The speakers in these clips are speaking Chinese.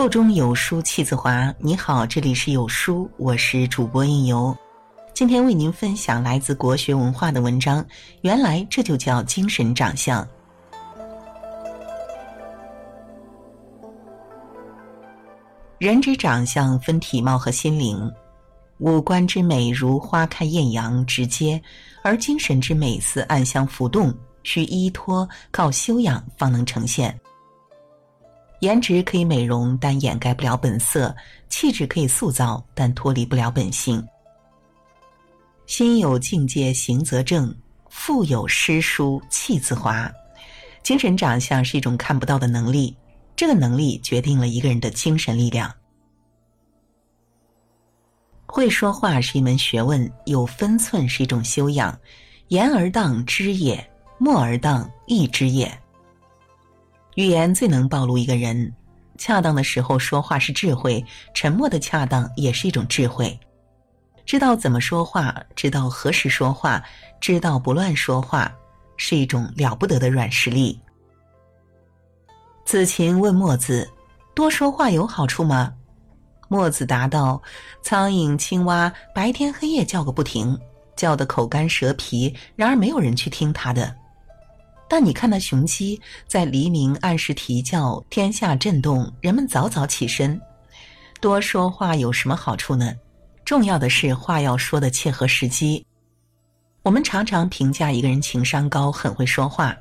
腹中有书气自华。你好，这里是有书，我是主播应由。今天为您分享来自国学文化的文章。原来这就叫精神长相。人之长相分体貌和心灵，五官之美如花开艳阳直接，而精神之美似暗香浮动，需依托靠修养方能呈现。颜值可以美容，但掩盖不了本色；气质可以塑造，但脱离不了本性。心有境界，行则正；腹有诗书，气自华。精神长相是一种看不到的能力，这个能力决定了一个人的精神力量。会说话是一门学问，有分寸是一种修养。言而当知也，默而当意之也。语言最能暴露一个人，恰当的时候说话是智慧，沉默的恰当也是一种智慧。知道怎么说话，知道何时说话，知道不乱说话，是一种了不得的软实力。子禽问墨子：“多说话有好处吗？”墨子答道：“苍蝇、青蛙白天黑夜叫个不停，叫得口干舌皮，然而没有人去听他的。”但你看那雄鸡在黎明按时啼叫，天下震动，人们早早起身。多说话有什么好处呢？重要的是话要说的切合时机。我们常常评价一个人情商高、很会说话，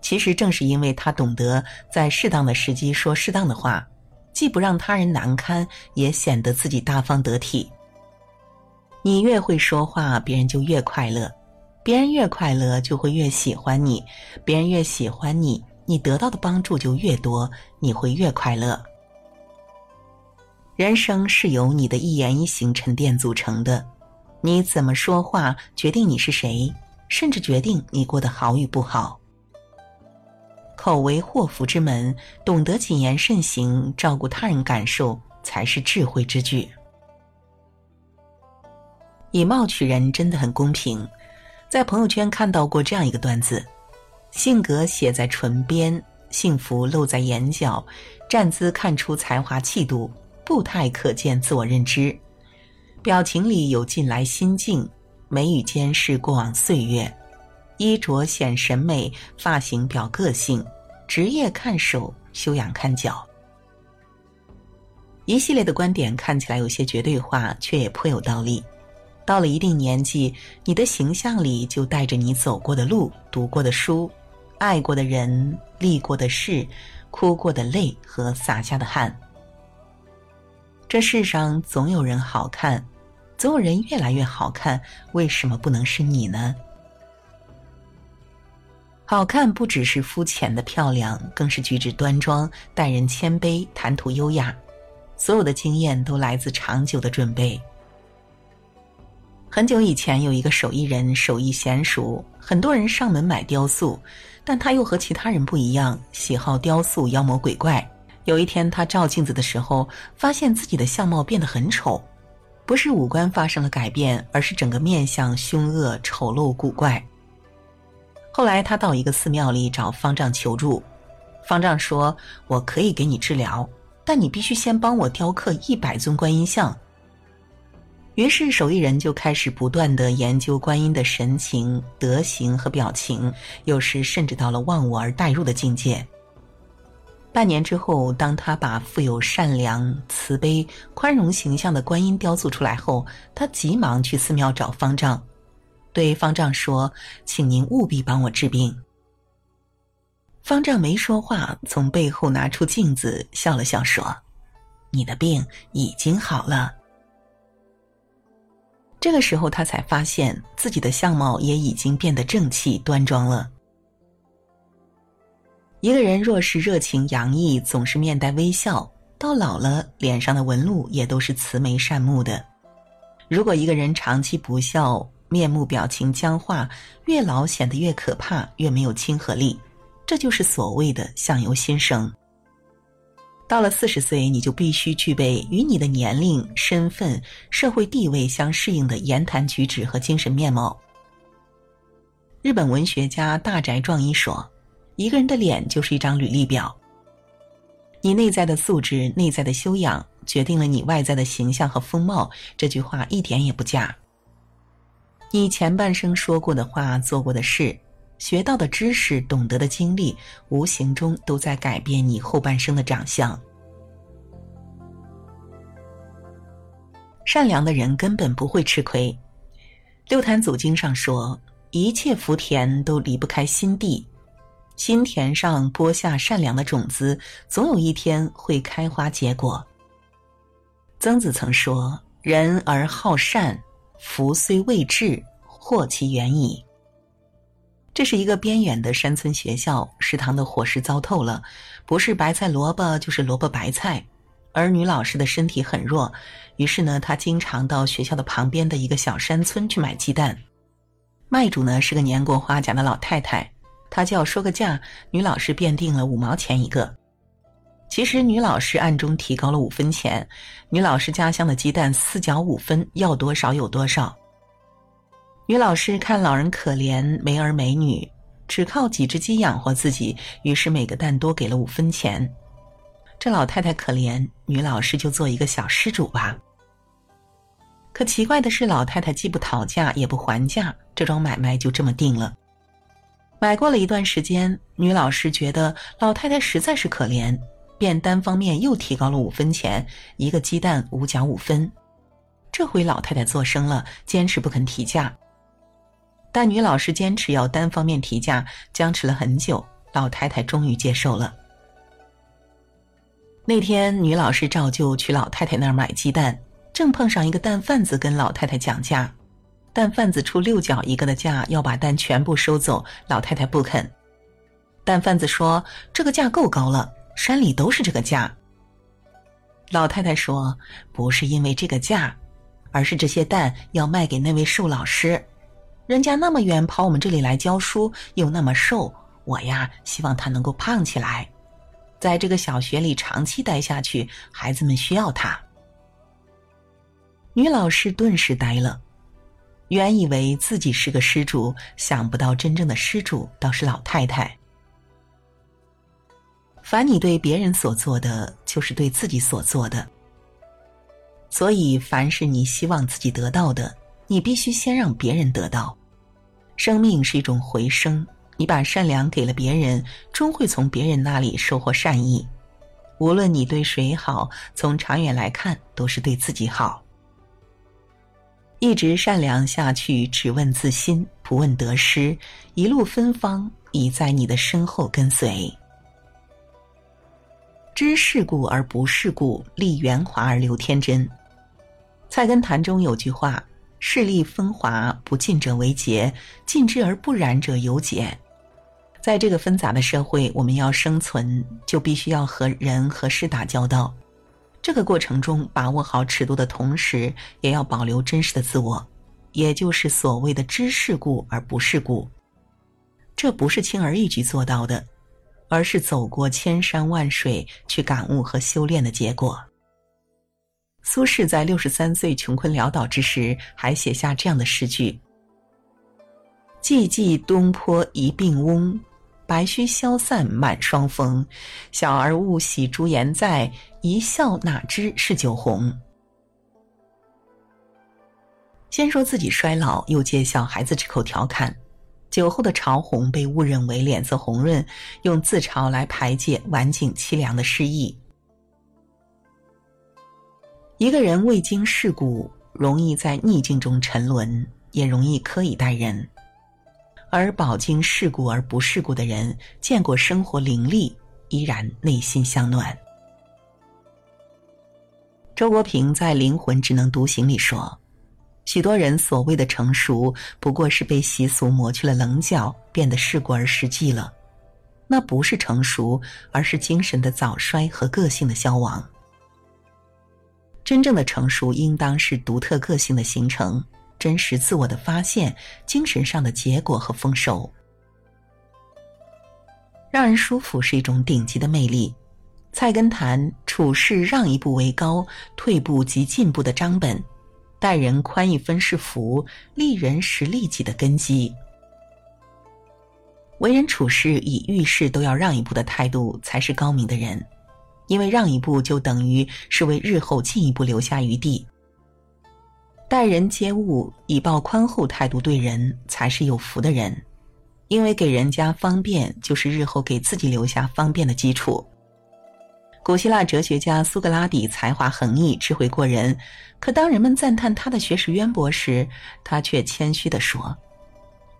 其实正是因为他懂得在适当的时机说适当的话，既不让他人难堪，也显得自己大方得体。你越会说话，别人就越快乐。别人越快乐，就会越喜欢你；别人越喜欢你，你得到的帮助就越多，你会越快乐。人生是由你的一言一行沉淀组成的，你怎么说话，决定你是谁，甚至决定你过得好与不好。口为祸福之门，懂得谨言慎行，照顾他人感受，才是智慧之举。以貌取人，真的很公平。在朋友圈看到过这样一个段子：性格写在唇边，幸福露在眼角，站姿看出才华气度，步态可见自我认知，表情里有近来心境，眉宇间是过往岁月，衣着显审美，发型表个性，职业看手，修养看脚。一系列的观点看起来有些绝对化，却也颇有道理。到了一定年纪，你的形象里就带着你走过的路、读过的书、爱过的人、历过的事、哭过的泪和洒下的汗。这世上总有人好看，总有人越来越好看，为什么不能是你呢？好看不只是肤浅的漂亮，更是举止端庄、待人谦卑、谈吐优雅。所有的经验都来自长久的准备。很久以前，有一个手艺人，手艺娴熟，很多人上门买雕塑，但他又和其他人不一样，喜好雕塑妖魔鬼怪。有一天，他照镜子的时候，发现自己的相貌变得很丑，不是五官发生了改变，而是整个面相凶恶、丑陋、古怪。后来，他到一个寺庙里找方丈求助，方丈说：“我可以给你治疗，但你必须先帮我雕刻一百尊观音像。”于是，手艺人就开始不断的研究观音的神情、德行和表情，有时甚至到了忘我而代入的境界。半年之后，当他把富有善良、慈悲、宽容形象的观音雕塑出来后，他急忙去寺庙找方丈，对方丈说：“请您务必帮我治病。”方丈没说话，从背后拿出镜子，笑了笑说：“你的病已经好了。”这个时候，他才发现自己的相貌也已经变得正气端庄了。一个人若是热情洋溢，总是面带微笑，到老了脸上的纹路也都是慈眉善目的。如果一个人长期不笑，面目表情僵化，越老显得越可怕，越没有亲和力，这就是所谓的相由心生。到了四十岁，你就必须具备与你的年龄、身份、社会地位相适应的言谈举止和精神面貌。日本文学家大宅壮一说：“一个人的脸就是一张履历表。你内在的素质、内在的修养，决定了你外在的形象和风貌。这句话一点也不假。你前半生说过的话、做过的事、学到的知识、懂得的经历，无形中都在改变你后半生的长相。善良的人根本不会吃亏。六坛祖经上说：“一切福田都离不开心地。”心田上播下善良的种子，总有一天会开花结果。曾子曾说：“人而好善，福虽未至，祸其远矣。”这是一个边远的山村学校，食堂的伙食糟透了，不是白菜萝卜就是萝卜白菜。而女老师的身体很弱，于是呢，她经常到学校的旁边的一个小山村去买鸡蛋。卖主呢是个年过花甲的老太太。她就要说个价，女老师便定了五毛钱一个。其实女老师暗中提高了五分钱。女老师家乡的鸡蛋四角五分，要多少有多少。女老师看老人可怜，没儿没女，只靠几只鸡养活自己，于是每个蛋多给了五分钱。这老太太可怜，女老师就做一个小施主吧。可奇怪的是，老太太既不讨价也不还价，这桩买卖就这么定了。买过了一段时间，女老师觉得老太太实在是可怜，便单方面又提高了五分钱，一个鸡蛋五角五分。这回老太太做声了，坚持不肯提价。但女老师坚持要单方面提价，僵持了很久，老太太终于接受了。那天，女老师照旧去老太太那儿买鸡蛋，正碰上一个蛋贩子跟老太太讲价。蛋贩子出六角一个的价，要把蛋全部收走。老太太不肯。蛋贩子说：“这个价够高了，山里都是这个价。”老太太说：“不是因为这个价，而是这些蛋要卖给那位瘦老师。人家那么远跑我们这里来教书，又那么瘦，我呀希望他能够胖起来，在这个小学里长期待下去，孩子们需要他。”女老师顿时呆了。原以为自己是个施主，想不到真正的施主倒是老太太。凡你对别人所做的，就是对自己所做的。所以，凡是你希望自己得到的，你必须先让别人得到。生命是一种回声，你把善良给了别人，终会从别人那里收获善意。无论你对谁好，从长远来看，都是对自己好。一直善良下去，只问自心，不问得失，一路芬芳已在你的身后跟随。知世故而不世故，立圆滑而留天真。菜根谭中有句话：“势利风华，不进者为劫；尽之而不染者有解。”在这个纷杂的社会，我们要生存，就必须要和人和事打交道。这个过程中，把握好尺度的同时，也要保留真实的自我，也就是所谓的知世故而不世故。这不是轻而易举做到的，而是走过千山万水去感悟和修炼的结果。苏轼在六十三岁穷困潦倒之时，还写下这样的诗句：“寂寂东坡一病翁。”白须消散满霜风，小儿误喜朱颜在，一笑哪知是酒红。先说自己衰老，又借小孩子之口调侃：酒后的潮红被误认为脸色红润，用自嘲来排解晚景凄凉的失意。一个人未经世故，容易在逆境中沉沦，也容易苛以待人。而饱经世故而不世故的人，见过生活凌厉，依然内心向暖。周国平在《灵魂只能独行》里说：“许多人所谓的成熟，不过是被习俗磨去了棱角，变得世故而实际了。那不是成熟，而是精神的早衰和个性的消亡。真正的成熟，应当是独特个性的形成。”真实自我的发现，精神上的结果和丰收，让人舒服是一种顶级的魅力。菜根谭处事让一步为高，退步即进步的章本，待人宽一分是福，利人是利己的根基。为人处事以遇事都要让一步的态度，才是高明的人。因为让一步就等于是为日后进一步留下余地。待人接物以抱宽厚态度对人，才是有福的人，因为给人家方便，就是日后给自己留下方便的基础。古希腊哲学家苏格拉底才华横溢，智慧过人，可当人们赞叹他的学识渊博时，他却谦虚地说：“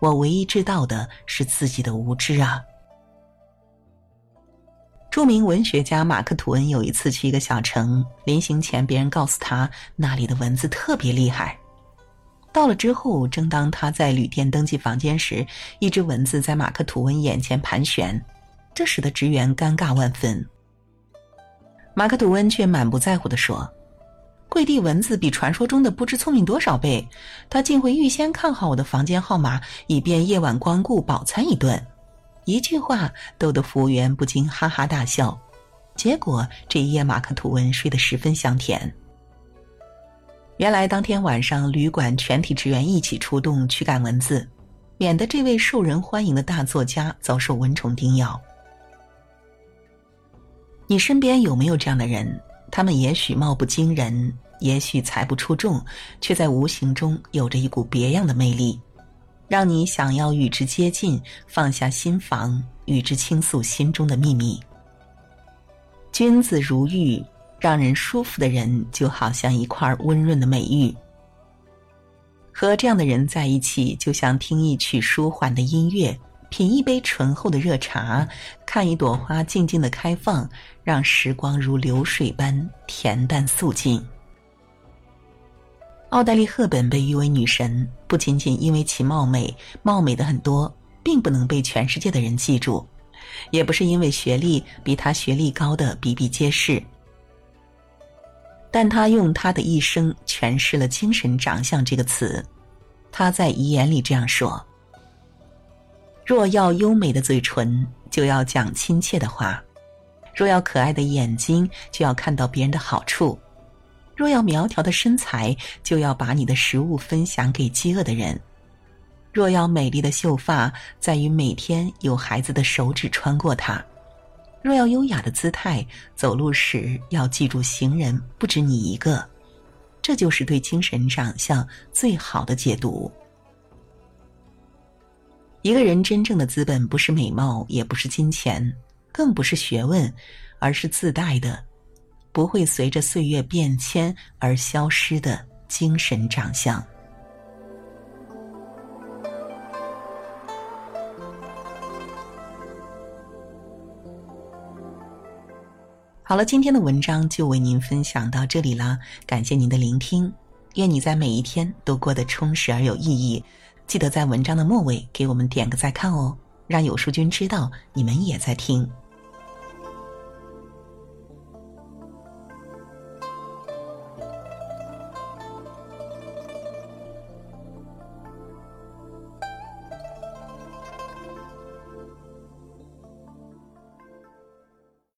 我唯一知道的是自己的无知啊。”著名文学家马克·吐温有一次去一个小城，临行前，别人告诉他那里的蚊子特别厉害。到了之后，正当他在旅店登记房间时，一只蚊子在马克·吐温眼前盘旋，这使得职员尴尬万分。马克·吐温却满不在乎地说：“跪地蚊子比传说中的不知聪明多少倍，他竟会预先看好我的房间号码，以便夜晚光顾饱餐一顿。”一句话逗得服务员不禁哈哈大笑，结果这一夜马克吐温睡得十分香甜。原来当天晚上旅馆全体职员一起出动驱赶蚊子，免得这位受人欢迎的大作家遭受蚊虫叮咬。你身边有没有这样的人？他们也许貌不惊人，也许才不出众，却在无形中有着一股别样的魅力。让你想要与之接近，放下心防，与之倾诉心中的秘密。君子如玉，让人舒服的人就好像一块温润的美玉。和这样的人在一起，就像听一曲舒缓的音乐，品一杯醇厚的热茶，看一朵花静静的开放，让时光如流水般恬淡素净。奥黛丽·赫本被誉为女神，不仅仅因为其貌美，貌美的很多，并不能被全世界的人记住，也不是因为学历比她学历高的比比皆是。但她用她的一生诠释了“精神长相”这个词。她在遗言里这样说：“若要优美的嘴唇，就要讲亲切的话；若要可爱的眼睛，就要看到别人的好处。”若要苗条的身材，就要把你的食物分享给饥饿的人；若要美丽的秀发，在于每天有孩子的手指穿过它；若要优雅的姿态，走路时要记住行人不止你一个。这就是对精神长相最好的解读。一个人真正的资本，不是美貌，也不是金钱，更不是学问，而是自带的。不会随着岁月变迁而消失的精神长相。好了，今天的文章就为您分享到这里了，感谢您的聆听，愿你在每一天都过得充实而有意义。记得在文章的末尾给我们点个再看哦，让有书君知道你们也在听。